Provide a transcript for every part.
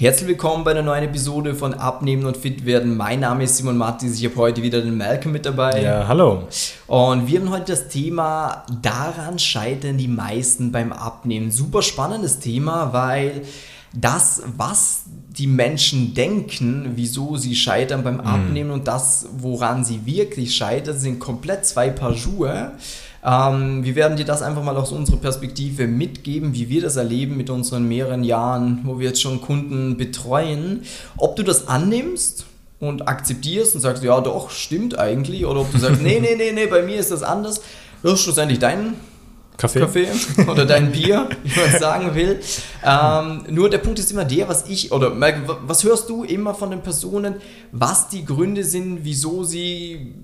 Herzlich willkommen bei einer neuen Episode von Abnehmen und Fit werden. Mein Name ist Simon Mattis. Ich habe heute wieder den Malcolm mit dabei. Ja, hallo. Und wir haben heute das Thema Daran scheitern die meisten beim Abnehmen. Super spannendes Thema, weil das, was die Menschen denken, wieso sie scheitern beim Abnehmen mhm. und das, woran sie wirklich scheitern, sind komplett zwei Paar Schuhe. Ähm, wir werden dir das einfach mal aus unserer Perspektive mitgeben, wie wir das erleben mit unseren mehreren Jahren, wo wir jetzt schon Kunden betreuen. Ob du das annimmst und akzeptierst und sagst, ja doch, stimmt eigentlich, oder ob du sagst, nee, nee, nee, nee, bei mir ist das anders. Das ist schlussendlich dein Kaffee, Kaffee oder dein Bier, wie man sagen will. Ähm, nur der Punkt ist immer der, was ich, oder was hörst du immer von den Personen, was die Gründe sind, wieso sie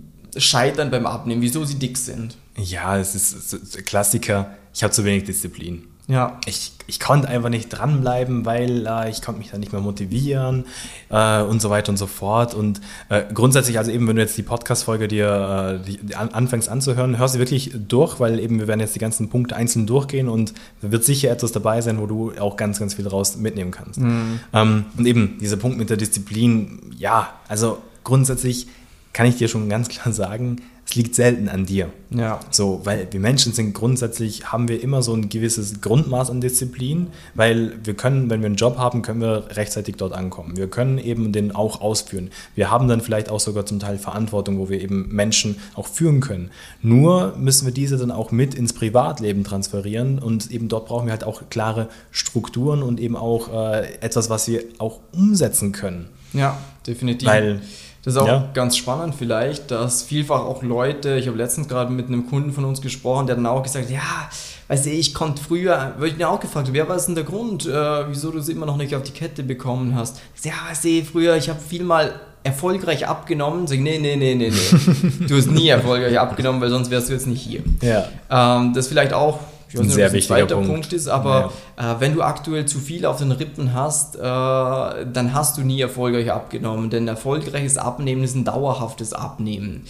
scheitern beim Abnehmen, wieso sie dick sind? Ja, es ist Klassiker. Ich habe zu wenig Disziplin. Ja. Ich, ich konnte einfach nicht dranbleiben, weil äh, ich konnte mich dann nicht mehr motivieren äh, und so weiter und so fort. Und äh, grundsätzlich, also eben, wenn du jetzt die Podcast-Folge dir äh, die, an, anfängst anzuhören, hör sie wirklich durch, weil eben wir werden jetzt die ganzen Punkte einzeln durchgehen und da wird sicher etwas dabei sein, wo du auch ganz, ganz viel daraus mitnehmen kannst. Mhm. Ähm, und eben dieser Punkt mit der Disziplin, ja, also grundsätzlich kann ich dir schon ganz klar sagen, es liegt selten an dir. Ja. So, weil wir Menschen sind grundsätzlich, haben wir immer so ein gewisses Grundmaß an Disziplin, weil wir können, wenn wir einen Job haben, können wir rechtzeitig dort ankommen. Wir können eben den auch ausführen. Wir haben dann vielleicht auch sogar zum Teil Verantwortung, wo wir eben Menschen auch führen können. Nur müssen wir diese dann auch mit ins Privatleben transferieren und eben dort brauchen wir halt auch klare Strukturen und eben auch äh, etwas, was wir auch umsetzen können. Ja, definitiv. Weil das ist auch ja. ganz spannend vielleicht, dass vielfach auch Leute, ich habe letztens gerade mit einem Kunden von uns gesprochen, der dann auch gesagt hat, ja, weißt du, ich konnte früher, würde ich mir auch gefragt, wer war denn der Grund, äh, wieso du es immer noch nicht auf die Kette bekommen hast? Ja, weißt du, früher, ich habe viel mal erfolgreich abgenommen. Sag, nee, nee, nee, nee, nee. Du hast nie erfolgreich abgenommen, weil sonst wärst du jetzt nicht hier. Ja. Ähm, das vielleicht auch ich weiß nicht, sehr wichtiger zweiter Punkt. Punkt ist, aber ja. äh, wenn du aktuell zu viel auf den Rippen hast, äh, dann hast du nie erfolgreich abgenommen, denn erfolgreiches Abnehmen ist ein dauerhaftes Abnehmen.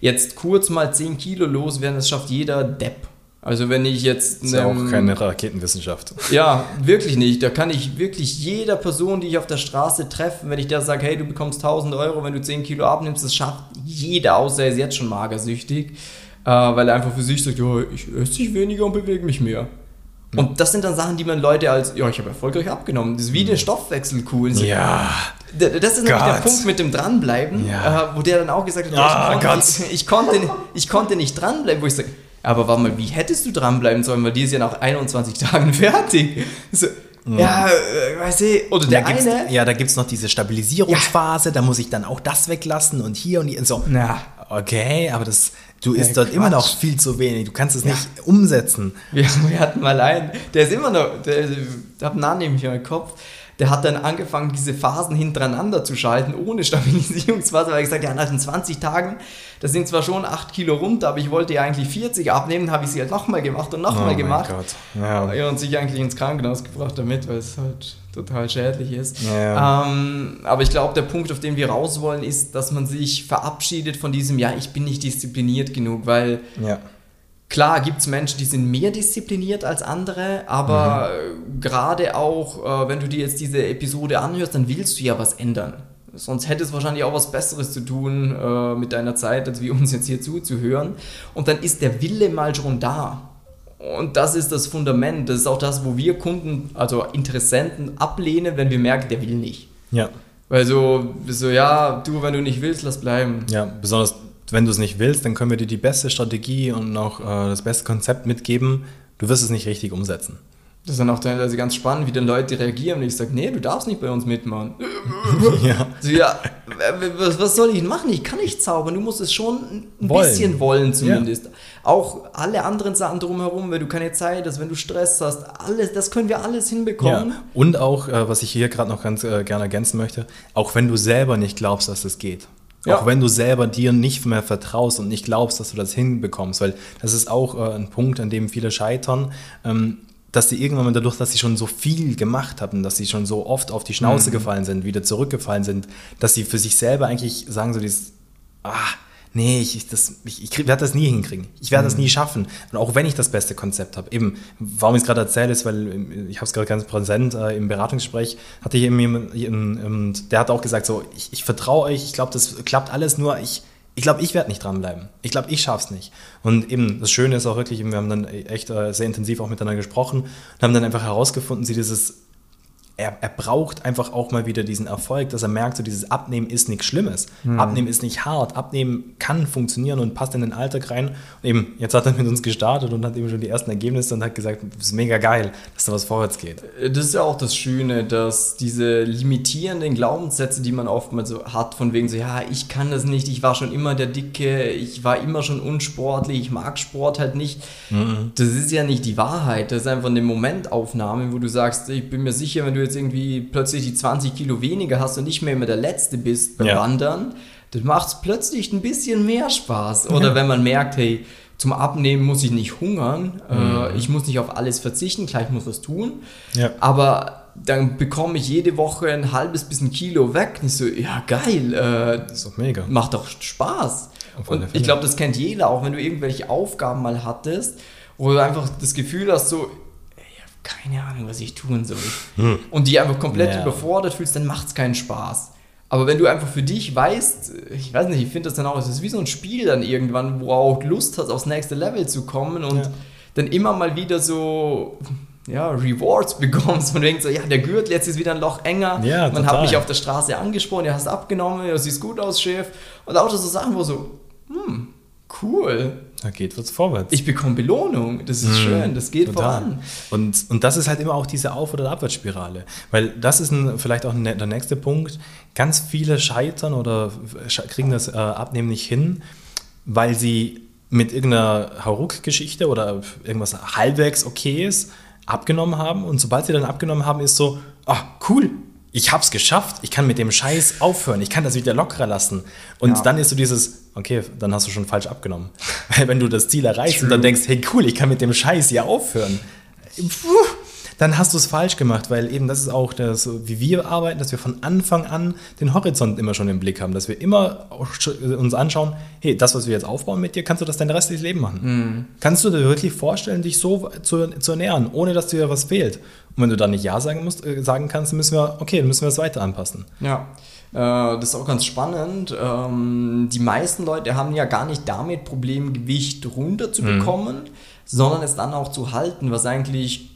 Jetzt kurz mal 10 Kilo loswerden, das schafft jeder Depp. Also wenn ich jetzt... Das ist ja auch keine Raketenwissenschaft. Ja, wirklich nicht. Da kann ich wirklich jeder Person, die ich auf der Straße treffe, wenn ich da sage, hey, du bekommst 1000 Euro, wenn du 10 Kilo abnimmst, das schafft jeder, außer er ist jetzt schon magersüchtig äh, weil er einfach für sich sagt, ja, ich esse weniger und bewege mich mehr. Ja. Und das sind dann Sachen, die man Leute als, ja, ich habe erfolgreich abgenommen. Das ist wie eine Stoffwechselkuh. Ja. Das ist nämlich der Punkt mit dem Dranbleiben, ja. äh, wo der dann auch gesagt hat, ja, ich, konnte, ich, ich, konnte, ich konnte nicht dranbleiben, wo ich sage, aber warte mal, wie hättest du dranbleiben sollen, weil die ist ja nach 21 Tagen fertig. So, ja, äh, weiß ich. Oder der eine. Ja, da gibt es noch diese Stabilisierungsphase, ja. da muss ich dann auch das weglassen und hier und hier. So. Ja. Okay, aber das, Du isst dort Quatsch. immer noch viel zu wenig. Du kannst es ja. nicht umsetzen. Wir, wir, hatten mal einen, der ist immer noch, der, der hat einen Namen nämlich im Kopf. Der hat dann angefangen, diese Phasen hintereinander zu schalten, ohne Stabilisierungsphase, weil er gesagt hat, ja, nach den 20 Tagen, das sind zwar schon 8 Kilo runter, aber ich wollte ja eigentlich 40 abnehmen, habe ich sie halt nochmal gemacht und nochmal oh gemacht. Gott. Ja. ja. Und sich eigentlich ins Krankenhaus gebracht damit, weil es halt total schädlich ist. Ja. Ähm, aber ich glaube, der Punkt, auf den wir raus wollen, ist, dass man sich verabschiedet von diesem, ja, ich bin nicht diszipliniert genug, weil ja. Klar gibt es Menschen, die sind mehr diszipliniert als andere, aber mhm. gerade auch, äh, wenn du dir jetzt diese Episode anhörst, dann willst du ja was ändern. Sonst hätte es wahrscheinlich auch was Besseres zu tun äh, mit deiner Zeit, als wie uns jetzt hier zuzuhören. Und dann ist der Wille mal schon da. Und das ist das Fundament. Das ist auch das, wo wir Kunden, also Interessenten ablehnen, wenn wir merken, der will nicht. Ja. Weil so, so, ja, du, wenn du nicht willst, lass bleiben. Ja, besonders wenn du es nicht willst, dann können wir dir die beste Strategie und auch äh, das beste Konzept mitgeben. Du wirst es nicht richtig umsetzen. Das ist dann auch teilweise ganz spannend, wie dann Leute reagieren und ich sage, nee, du darfst nicht bei uns mitmachen. ja. So, ja, was, was, soll ich machen? Ich kann nicht zaubern, du musst es schon ein wollen. bisschen wollen zumindest. Ja. Auch alle anderen Sachen drumherum, wenn du keine Zeit hast, wenn du Stress hast, alles, das können wir alles hinbekommen. Ja. Und auch, äh, was ich hier gerade noch ganz äh, gerne ergänzen möchte, auch wenn du selber nicht glaubst, dass es geht. Ja. Auch wenn du selber dir nicht mehr vertraust und nicht glaubst, dass du das hinbekommst, weil das ist auch äh, ein Punkt, an dem viele scheitern. Ähm, dass sie irgendwann mal dadurch, dass sie schon so viel gemacht hatten, dass sie schon so oft auf die Schnauze mhm. gefallen sind, wieder zurückgefallen sind, dass sie für sich selber eigentlich sagen so dieses, ah, nee, ich, das, ich, ich werde das nie hinkriegen. Ich werde mhm. das nie schaffen. Und auch wenn ich das beste Konzept habe. Eben, warum ich es gerade erzähle, ist, weil ich habe es gerade ganz präsent äh, im Beratungsgespräch, hatte ich eben jemanden, und der hat auch gesagt, so, ich, ich vertraue euch, ich glaube, das klappt alles, nur ich, ich glaube, ich werde nicht dranbleiben. Ich glaube, ich schaffe es nicht. Und eben, das Schöne ist auch wirklich, wir haben dann echt äh, sehr intensiv auch miteinander gesprochen und haben dann einfach herausgefunden, sie dieses er, er, braucht einfach auch mal wieder diesen Erfolg, dass er merkt, so dieses Abnehmen ist nichts Schlimmes. Mhm. Abnehmen ist nicht hart. Abnehmen kann funktionieren und passt in den Alltag rein. Und eben, jetzt hat er mit uns gestartet und hat eben schon die ersten Ergebnisse und hat gesagt, es ist mega geil, dass da was vorwärts geht. Das ist ja auch das Schöne, dass diese limitierenden Glaubenssätze, die man oftmals so hat, von wegen so, ja, ich kann das nicht, ich war schon immer der Dicke, ich war immer schon unsportlich, ich mag Sport halt nicht. Mhm. Das ist ja nicht die Wahrheit. Das ist einfach eine Momentaufnahme, wo du sagst, ich bin mir sicher, wenn du jetzt jetzt irgendwie plötzlich die 20 Kilo weniger hast und nicht mehr immer der Letzte bist beim ja. Wandern, dann macht es plötzlich ein bisschen mehr Spaß. Oder ja. wenn man merkt, hey, zum Abnehmen muss ich nicht hungern, äh, mhm. äh, ich muss nicht auf alles verzichten, gleich muss was tun. Ja. Aber dann bekomme ich jede Woche ein halbes bis ein Kilo weg. Und ich so, ja geil, äh, das ist doch mega. Macht doch Spaß. Und ich glaube, das kennt jeder, auch wenn du irgendwelche Aufgaben mal hattest, wo du einfach das Gefühl hast, so, keine Ahnung, was ich tun soll. Hm. Und die einfach komplett ja. überfordert fühlst, dann macht es keinen Spaß. Aber wenn du einfach für dich weißt, ich weiß nicht, ich finde das dann auch, es ist wie so ein Spiel dann irgendwann, wo du auch Lust hast, aufs nächste Level zu kommen und ja. dann immer mal wieder so ja, Rewards bekommst. Man denkt so, ja, der Gürtel, jetzt ist wieder ein Loch enger. Ja, Man hat mich auf der Straße angesprochen, du hast abgenommen, du siehst gut aus, Chef. Und auch so Sachen, wo so, hm, cool. Da geht was vorwärts. Ich bekomme Belohnung. Das ist mhm, schön, das geht total. voran. Und, und das ist halt immer auch diese Auf- oder Abwärtsspirale. Weil das ist ein, vielleicht auch der nächste Punkt. Ganz viele scheitern oder kriegen das äh, Abnehmen nicht hin, weil sie mit irgendeiner Hauruck-Geschichte oder irgendwas halbwegs okayes abgenommen haben. Und sobald sie dann abgenommen haben, ist so, ah, cool, ich hab's geschafft, ich kann mit dem Scheiß aufhören, ich kann das wieder lockerer lassen. Und ja. dann ist so dieses, okay, dann hast du schon falsch abgenommen. Weil wenn du das Ziel erreichst True. und dann denkst, hey cool, ich kann mit dem Scheiß ja aufhören. Puh, dann hast du es falsch gemacht, weil eben das ist auch das, wie wir arbeiten, dass wir von Anfang an den Horizont immer schon im Blick haben, dass wir immer uns anschauen, hey, das, was wir jetzt aufbauen mit dir, kannst du das dein restliches Leben machen? Mhm. Kannst du dir wirklich vorstellen, dich so zu, zu ernähren, ohne dass dir was fehlt? Und wenn du dann nicht Ja sagen, musst, äh, sagen kannst, dann müssen wir, okay, dann müssen wir es weiter anpassen. Ja. Äh, das ist auch ganz spannend. Ähm, die meisten Leute haben ja gar nicht damit Probleme, Gewicht runterzubekommen, mhm. sondern es dann auch zu halten, was eigentlich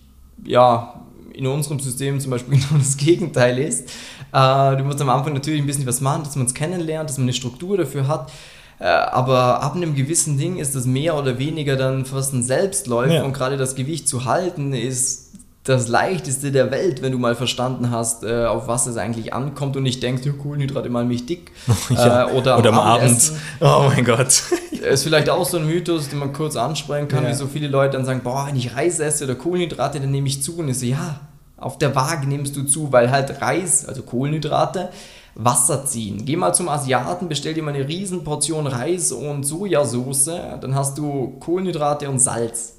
ja, in unserem System zum Beispiel genau das Gegenteil ist. Äh, du musst am Anfang natürlich ein bisschen was machen, dass man es kennenlernt, dass man eine Struktur dafür hat. Äh, aber ab einem gewissen Ding ist das mehr oder weniger dann fast ein Selbstläufer ja. und gerade das Gewicht zu halten ist das leichteste der Welt, wenn du mal verstanden hast, äh, auf was es eigentlich ankommt und nicht denkst, ja, Kohlenhydrate mal mich dick. ja. oder, oder am Abend. Oh mein Gott. Ist vielleicht auch so ein Mythos, den man kurz ansprechen kann, ja. wie so viele Leute dann sagen, boah, wenn ich Reis esse oder Kohlenhydrate, dann nehme ich zu. Und ich so, ja, auf der Waage nimmst du zu, weil halt Reis, also Kohlenhydrate, Wasser ziehen. Geh mal zum Asiaten, bestell dir mal eine riesen Portion Reis und Sojasauce, dann hast du Kohlenhydrate und Salz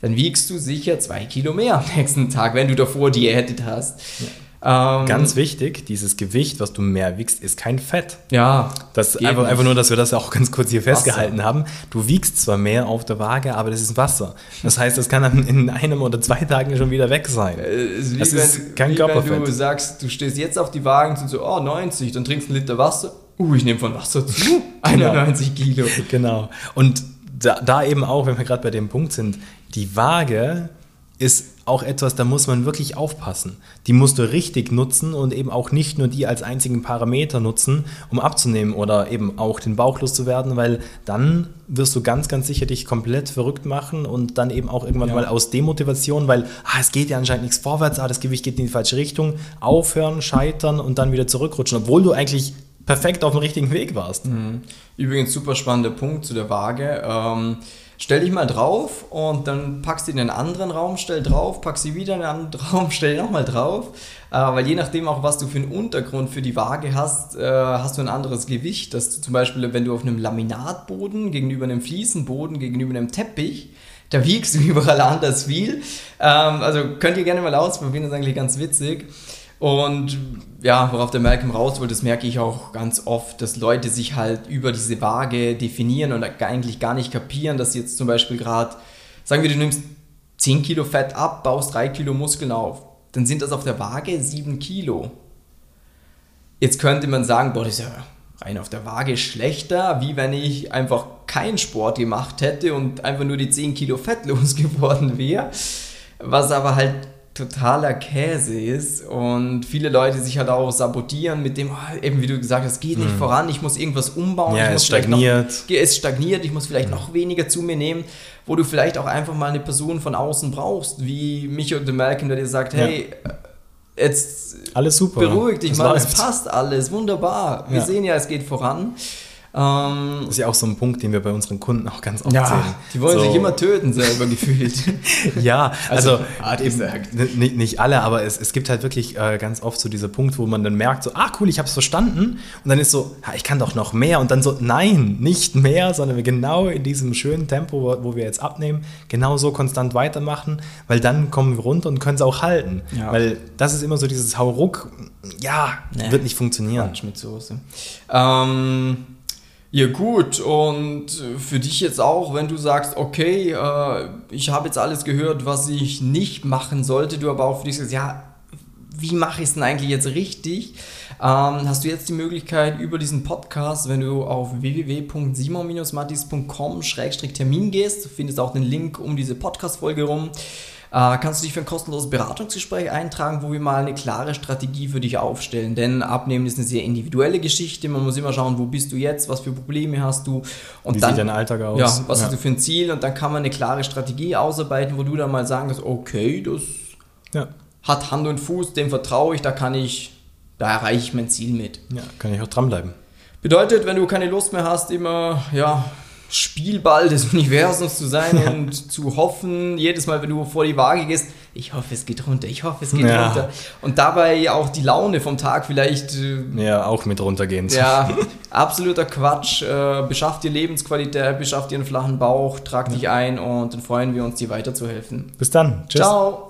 dann wiegst du sicher zwei Kilo mehr am nächsten Tag, wenn du davor diätet hast. Ja. Ähm, Ganz wichtig, dieses Gewicht, was du mehr wiegst, ist kein Fett. Ja. Das einfach, einfach nur, dass wir das auch ganz kurz hier festgehalten Wasser. haben. Du wiegst zwar mehr auf der Waage, aber das ist Wasser. Das heißt, das kann dann in einem oder zwei Tagen schon wieder weg sein. Äh, ist das ist kein wie Körperfett. Wenn du sagst, du stehst jetzt auf die Waage und so, oh, 90, dann trinkst du einen Liter Wasser. Uh, ich nehme von Wasser zu. 91 genau. Kilo. Genau. Und da, da eben auch, wenn wir gerade bei dem Punkt sind, die Waage ist auch etwas, da muss man wirklich aufpassen. Die musst du richtig nutzen und eben auch nicht nur die als einzigen Parameter nutzen, um abzunehmen oder eben auch den Bauch loszuwerden, weil dann wirst du ganz, ganz sicher dich komplett verrückt machen und dann eben auch irgendwann ja. mal aus Demotivation, weil ah, es geht ja anscheinend nichts vorwärts, ah, das Gewicht geht in die falsche Richtung, aufhören, scheitern und dann wieder zurückrutschen, obwohl du eigentlich perfekt auf dem richtigen Weg warst. Mhm. Übrigens super spannender Punkt zu der Waage. Ähm, stell dich mal drauf und dann packst du in einen anderen Raum, stell drauf, packst sie wieder in einen anderen Raum, stell nochmal drauf. Äh, weil je nachdem auch, was du für einen Untergrund für die Waage hast, äh, hast du ein anderes Gewicht. Dass du zum Beispiel, wenn du auf einem Laminatboden gegenüber einem Fliesenboden, gegenüber einem Teppich, da wiegst du überall anders viel. Ähm, also könnt ihr gerne mal ausprobieren, das ist eigentlich ganz witzig. Und ja, worauf der Malcolm raus will, das merke ich auch ganz oft, dass Leute sich halt über diese Waage definieren und eigentlich gar nicht kapieren, dass jetzt zum Beispiel gerade, sagen wir, du nimmst 10 Kilo Fett ab, baust 3 Kilo Muskeln auf, dann sind das auf der Waage 7 Kilo. Jetzt könnte man sagen, boah, das ist ja rein auf der Waage schlechter, wie wenn ich einfach keinen Sport gemacht hätte und einfach nur die 10 Kilo Fett losgeworden wäre. Was aber halt totaler Käse ist und viele Leute sich halt auch sabotieren mit dem, oh, eben wie du gesagt hast, geht nicht mhm. voran, ich muss irgendwas umbauen. Ja, es stagniert. Noch, es stagniert, ich muss vielleicht mhm. noch weniger zu mir nehmen, wo du vielleicht auch einfach mal eine Person von außen brauchst, wie mich und Malcolm, der dir sagt, hey, ja. jetzt alles super. beruhig dich mal, es passt alles, wunderbar. Wir ja. sehen ja, es geht voran. Ähm, das ist ja auch so ein Punkt, den wir bei unseren Kunden auch ganz oft ja, sehen. Die wollen so. sich immer töten, selber gefühlt. ja, also, also eben, nicht, nicht alle, aber es, es gibt halt wirklich äh, ganz oft so dieser Punkt, wo man dann merkt, so, ah cool, ich habe es verstanden. Und dann ist so, ja, ich kann doch noch mehr. Und dann so, nein, nicht mehr, sondern wir genau in diesem schönen Tempo, wo, wo wir jetzt abnehmen, genau so konstant weitermachen, weil dann kommen wir runter und können es auch halten. Ja. Weil das ist immer so dieses Hauruck, ja, nee, wird nicht funktionieren. Quatsch mit Soße. Ähm, ja gut, und für dich jetzt auch, wenn du sagst, okay, äh, ich habe jetzt alles gehört, was ich nicht machen sollte, du aber auch für dich sagst, ja, wie mache ich es denn eigentlich jetzt richtig? Ähm, hast du jetzt die Möglichkeit über diesen Podcast, wenn du auf www.simon-mattis.com-termin gehst, findest auch den Link um diese Podcast-Folge rum, kannst du dich für ein kostenloses Beratungsgespräch eintragen, wo wir mal eine klare Strategie für dich aufstellen. Denn Abnehmen ist eine sehr individuelle Geschichte. Man muss immer schauen, wo bist du jetzt, was für Probleme hast du. Und Wie dann, sieht dein Alltag aus? Ja, was ja. hast du für ein Ziel? Und dann kann man eine klare Strategie ausarbeiten, wo du dann mal sagen kannst, okay, das ja. hat Hand und Fuß, dem vertraue ich, da kann ich, da erreiche ich mein Ziel mit. Ja, kann ich auch dranbleiben. Bedeutet, wenn du keine Lust mehr hast, immer, ja, Spielball des Universums zu sein ja. und zu hoffen, jedes Mal, wenn du vor die Waage gehst, ich hoffe, es geht runter, ich hoffe, es geht ja. runter. Und dabei auch die Laune vom Tag vielleicht. Äh, ja, auch mit runtergehen. Ja, absoluter Quatsch. Äh, beschafft dir Lebensqualität, beschafft dir einen flachen Bauch, trag ja. dich ein und dann freuen wir uns, dir weiterzuhelfen. Bis dann. Tschüss. Ciao.